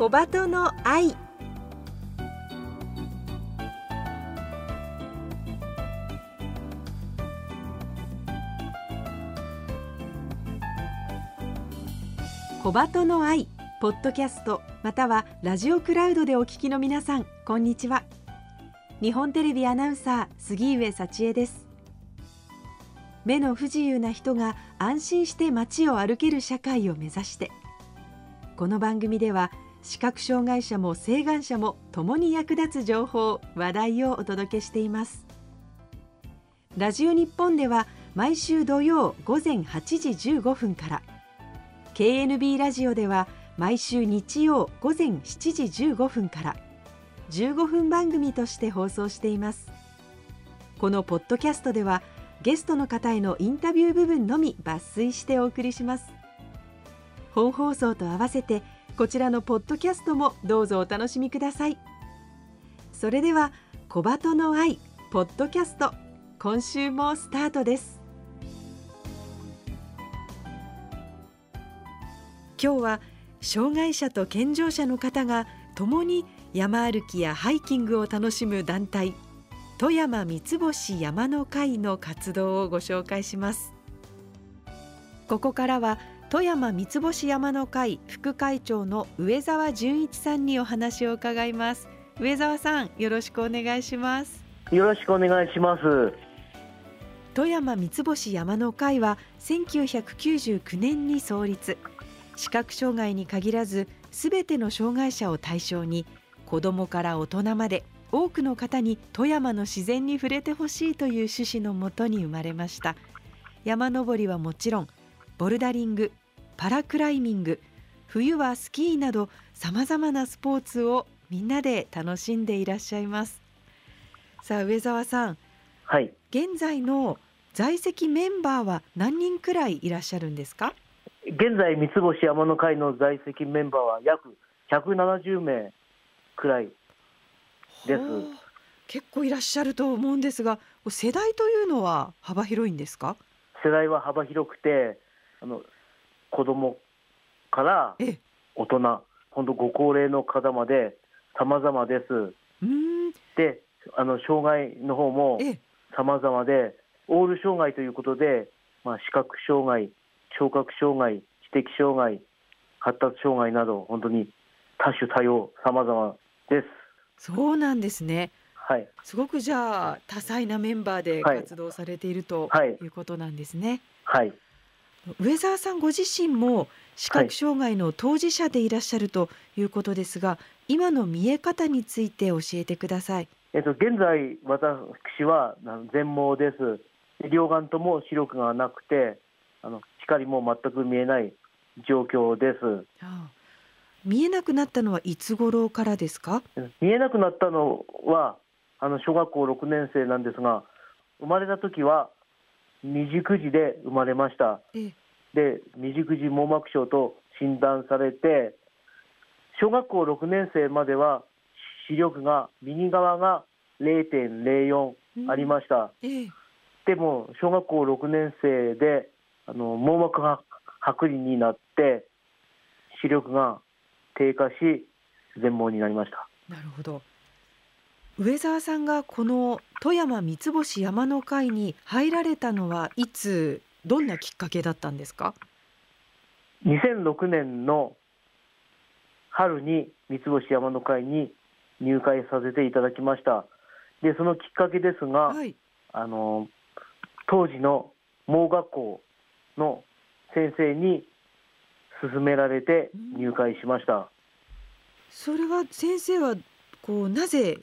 小鳩の愛。小鳩の愛ポッドキャストまたはラジオクラウドでお聞きの皆さんこんにちは。日本テレビアナウンサー杉上幸恵です。目の不自由な人が安心して街を歩ける社会を目指してこの番組では視覚障害者も晴眼者も共に役立つ情報話題をお届けしています。ラジオ日本では毎週土曜午前8時15分から KNB ラジオでは毎週日曜午前7時15分から15分番組として放送しています。このポッドキャストではゲストの方へのインタビュー部分のみ抜粋してお送りします。本放送と合わせてこちらのポッドキャストもどうぞお楽しみください。それでは小鳩の愛ポッドキャスト今週もスタートです。今日は障害者と健常者の方が共に山歩きやハイキングを楽しむ団体富山三つ星山の会の活動をご紹介します。ここからは富山三つ星山の会副会長の上澤純一さんにお話を伺います。上澤さんよろしくお願いします。よろしくお願いします。富山三つ星山の会は1999年に創立。視覚障害に限らずすべての障害者を対象に子どもから大人まで多くの方に富山の自然に触れてほしいという趣旨のもとに生まれました。山登りはもちろんボルダリングパラクライミング。冬はスキーなどさまざまなスポーツをみんなで楽しんでいらっしゃいます。さあ上澤さん。はい。現在の在籍メンバーは何人くらいいらっしゃるんですか？現在三つ星山の会の在籍メンバーは約170名くらいです。結構いらっしゃると思うんですが世代というのは幅広いんですか？世代は幅広くてあの子供からええ。大人本当ご高齢の方まで様々です。であの障害の方もええ。様々でオール障害ということで、まあ、視覚障害聴覚障害知的障害発達障害など本当に多種多様様々です。そうなんですね。はい。すごくじゃあ多彩なメンバーではい。活動されているとはい。いうことなんですね、はい上澤さんご自身も視覚障害の当事者でいらっしゃるということですが、今の見え方について教えてくださいえっと、現在、私は全盲です。両眼とも視力がなくて、あの光も全く見えない状況です。ああ見えなくなったのはいつ頃からですか？見えなくなったのは、あの小学校6年生なんですが、生まれた時は未熟児で生まれました。ええ。で、未熟児網膜症と診断されて、小学校6年生までは視力が右側が0.04ありました。ええ。でも小学校6年生であの網膜は剥離になって視力が低下し全盲になりました。なるほど上澤さんがこの富山三つ星山の会に入られたのはいつどんなきっかけだったんですか？2006年の春に三つ星山の会に入会させていただきました。でそのきっかけですが、はい。あの当時の盲学校の先生に勧められて入会しました、それは先生はこうなぜ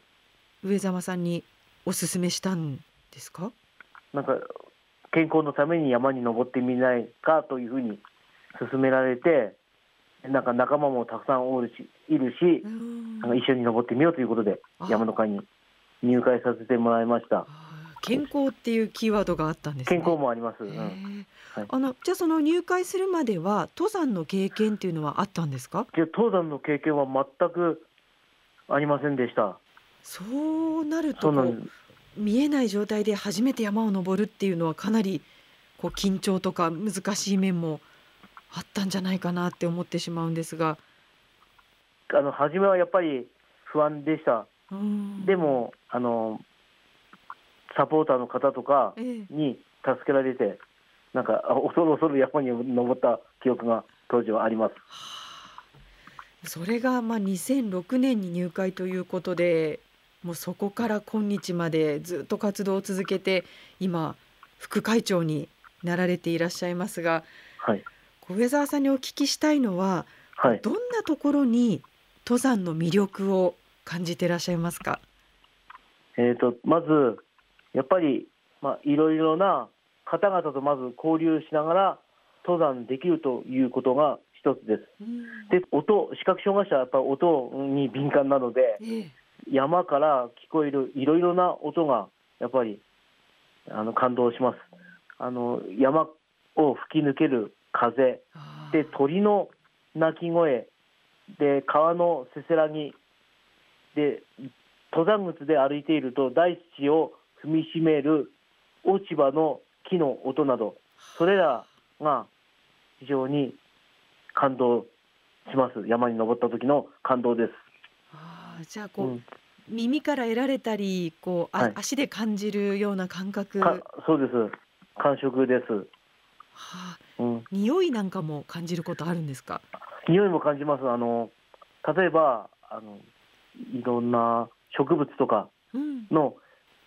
上澤さんにお勧めしたんですか？なんか健康のために山に登ってみないかというふうに勧められて、なんか仲間もたくさんおるしいるし、なんか一緒に登ってみようということであ。山の会に入会させてもらいました。健康っていうキーワードがあったんですね。健康もあります。うへん、ーはい。あのじゃあその入会するまでは登山の経験っていうのはあったんですか？で登山の経験は全くありませんでした。そうなると見えない状態で初めて山を登るっていうのはかなりこう緊張とか難しい面もあったんじゃないかなって思ってしまうんですが。あの初めはやっぱり不安でした。うん。でもあのサポーターの方とかええ。に助けられて、なんかあ恐る恐る山に登った記憶が当時はあります。それがまあ2006年に入会ということでもうそこから今日までずっと活動を続けて今副会長になられていらっしゃいますがはい小上沢さんにお聞きしたいのははい。どんなところに登山の魅力を感じていらっしゃいますか？えー、とまず、やっぱり、まあ、いろいろな方々とまず交流しながら登山できるということが一つです。で、音、視覚障害者はやっぱり音に敏感なので、ええ山から聞こえるいろいろな音がやっぱりあの感動します。あの山を吹き抜ける風。で鳥の鳴き声。で川のせせらぎ。で登山靴で歩いていると大地を踏みしめる落ち葉の木の音など。それらが非常に感動します。山に登った時の感動です。あーじゃあこう、うん耳から得られたりこう、あはい。足で感じるような感覚、そうです。感触です、あ、うん、匂いなんかも感じることあるんですか？匂いも感じます。あの例えばあのいろんな植物とかうん。の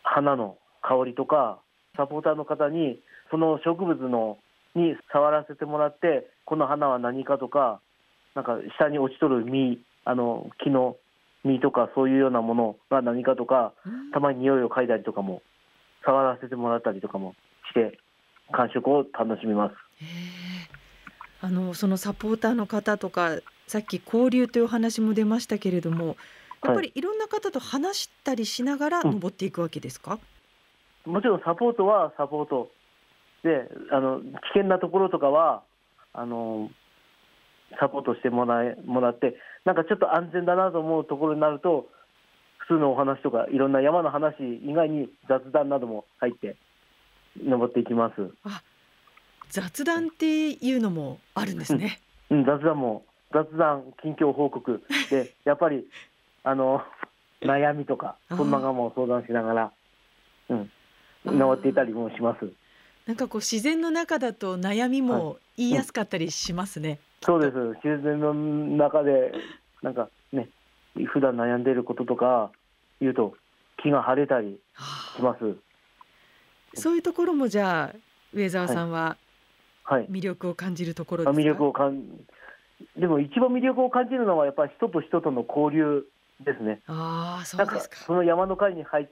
花の香りとかサポーターの方にその植物のに触らせてもらってこの花は何かとかなんか下に落ちとる実あの木の実とかそういうようなものが何かとかうん。たまに匂いを嗅いだりとかも触らせてもらったりとかもして感触を楽しみます。あのそのサポーターの方とかさっき交流というお話も出ましたけれどもやっぱりいろんな方と話したりしながらうん。登っていくわけですか、もちろんサポートはサポート。であの危険なところとかはあのサポートしてもらえもらってなんかちょっと安全だなと思うところになると普通のお話とかいろんな山の話以外に雑談なども入って登っていきます、雑談っていうのもあるんですね。うん、雑談も雑談近況報告。で やっぱりあの悩みとかそんなのも相談しながら、うん、登っていたりもします。なんかこう自然の中だと悩みも言いやすかったりしますね。そうです。自然の中でなんかね普段悩んでいることとか言うと気が晴れたりはします。あそういうところもじゃあ上澤さんははい。魅力を感じるところですか？魅力を感でも一番魅力を感じるのはやっぱり人と人との交流ですね。ああそうんですか。その山の会に入っ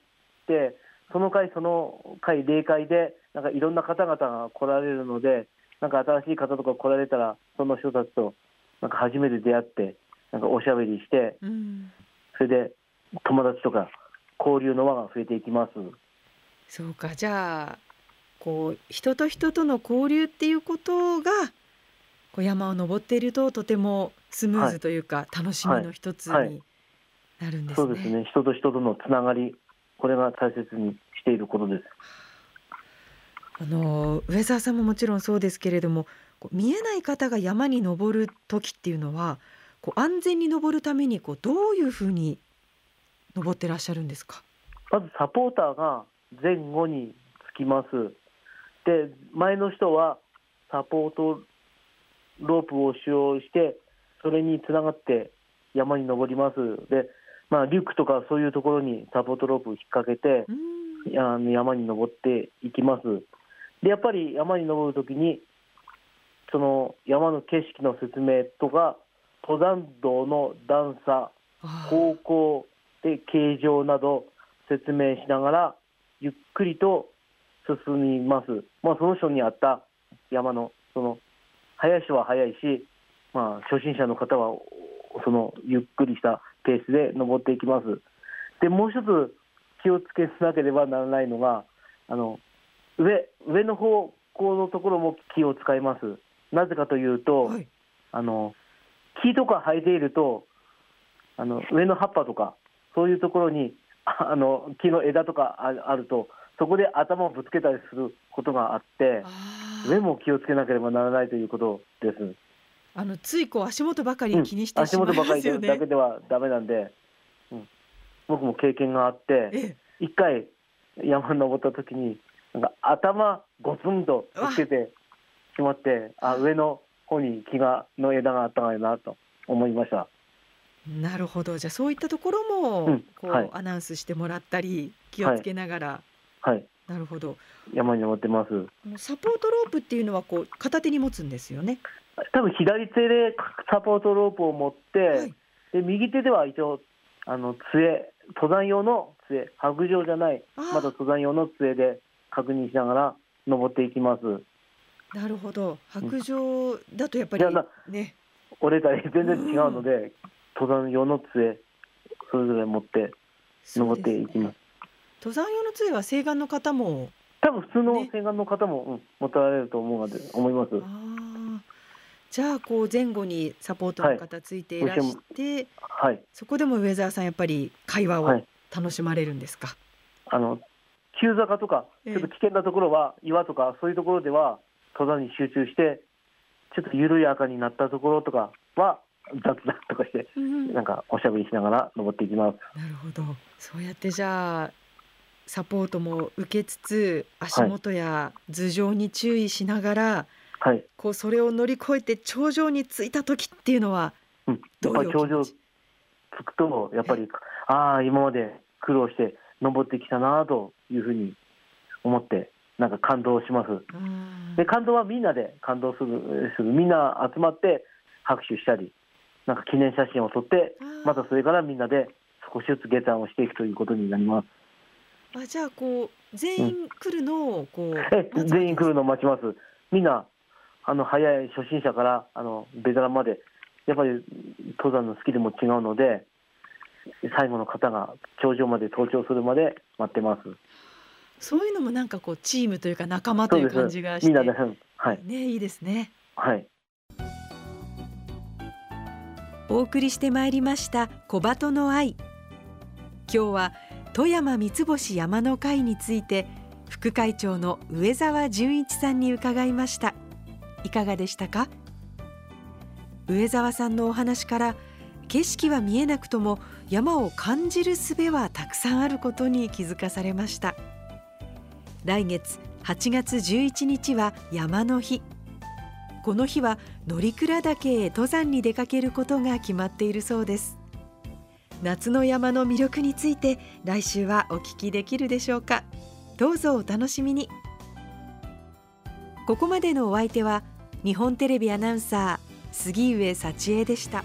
てその会その会霊会でなんかいろんな方々が来られるのでなんか新しい方とか来られたらその人たちとなんか初めて出会ってなんかおしゃべりしてうん。それで友達とか交流の輪が増えていきます。そうかじゃあこう人と人との交流っていうことがこう山を登っているととてもスムーズというか、楽しみの一つはいになるんですね。そうですね。人と人とのつながり、これが大切にしていることです。あの上澤さんももちろんそうですけれどもこう見えない方が山に登る時っていうのはこう安全に登るためにこうどういうふうに登ってらっしゃるんですか？まずサポーターが前後につきます。で、前の人はサポートロープを使用して、それにつながって山に登ります。で、まあ、リュックとかそういうところにサポートロープを引っ掛けて、山に登っていきます。で、やっぱり山に登るときに、その山の景色の説明とか、登山道の段差、方向で形状など説明しながら、ゆっくりと進みます。まあ、その人に合った山の、その、速い人は速いし、まあ、初心者の方は、その、ゆっくりしたペースで登っていきます。で、もう一つ気をつけなければならないのが、あの、上、上の方向のところも気を使います。なぜかというと、はいあの木とか生えているとあの上の葉っぱとかそういうところにああの木の枝とかああるとそこで頭をぶつけたりすることがあって上も気をつけなければならないということです。あのついこう足元ばかり気にして足しまい元ばかり。だけではダメなんで、うん、僕も経験があってええ一回山に登った時になんか頭ゴツンとつけてしまってあ上の方に木がの枝があったかいなと思いました。なるほど。じゃあそういったところも、うん。こう、はい。アナウンスしてもらったり気をつけながら、はい。なるほど。山に登ってます。サポートロープっていうのはこう片手に持つんですよね？多分左手でサポートロープを持って、はい。で右手では一応あの杖登山用の杖。白状じゃない。まだ登山用の杖で確認しながら登っていきますなるほど。白状だとやっぱりね。折れたり全然違うので、登山用の杖それぞれ持って登っていきます登山用の杖は西岸の方も。多分普通のね洗顔の方も、うん、持たれると思うので思います。じゃあこう前後にサポートの方ついていらして、はいそこでも上澤さんやっぱり会話をはい楽しまれるんですか？あの急坂とかええ。ちょっと危険なところは、岩とかそういうところでは登山に集中してちょっと緩やかになったところとかは雑談とかしてうんなんかおしゃべりしながら登っていきます。なるほど。そうやってじゃあサポートも受けつつ足元や頭上に注意しながら、はい、こうそれを乗り越えて頂上に着いた時っていうのはどういうお気っぱり頂上着くとやっぱりああ今まで苦労して登ってきたなというふうに思ってなんか感動します。うん。で感動はみんなで感動するするみんな集まって拍手したりなんか記念写真を撮ってまたそれからみんなで少しずつ下山をしていくということになります。あじゃあこう全員来るのをこう、え全員来るのを待ちます。みんなあの早い初心者からあのベテランまでやっぱり登山のスキルも違うので最後の方が頂上まで登頂するまで待ってます。そういうのもなんかこうチームというか仲間という感じがして。みんなでうん。はい。ねいいですね。はい。お送りしてまいりました小鳩の愛。今日は富山三つ星山の会について副会長の上澤純一さんに伺いました。いかがでしたか？上澤さんのお話から景色は見えなくとも山を感じる術はたくさんあることに気づかされました。来月8月11日は山の日。この日は乗鞍岳へ登山に出かけることが決まっているそうです。夏の山の魅力について来週はお聞きできるでしょうか。どうぞお楽しみに。ここまでのお相手は日本テレビアナウンサー杉上幸恵でした。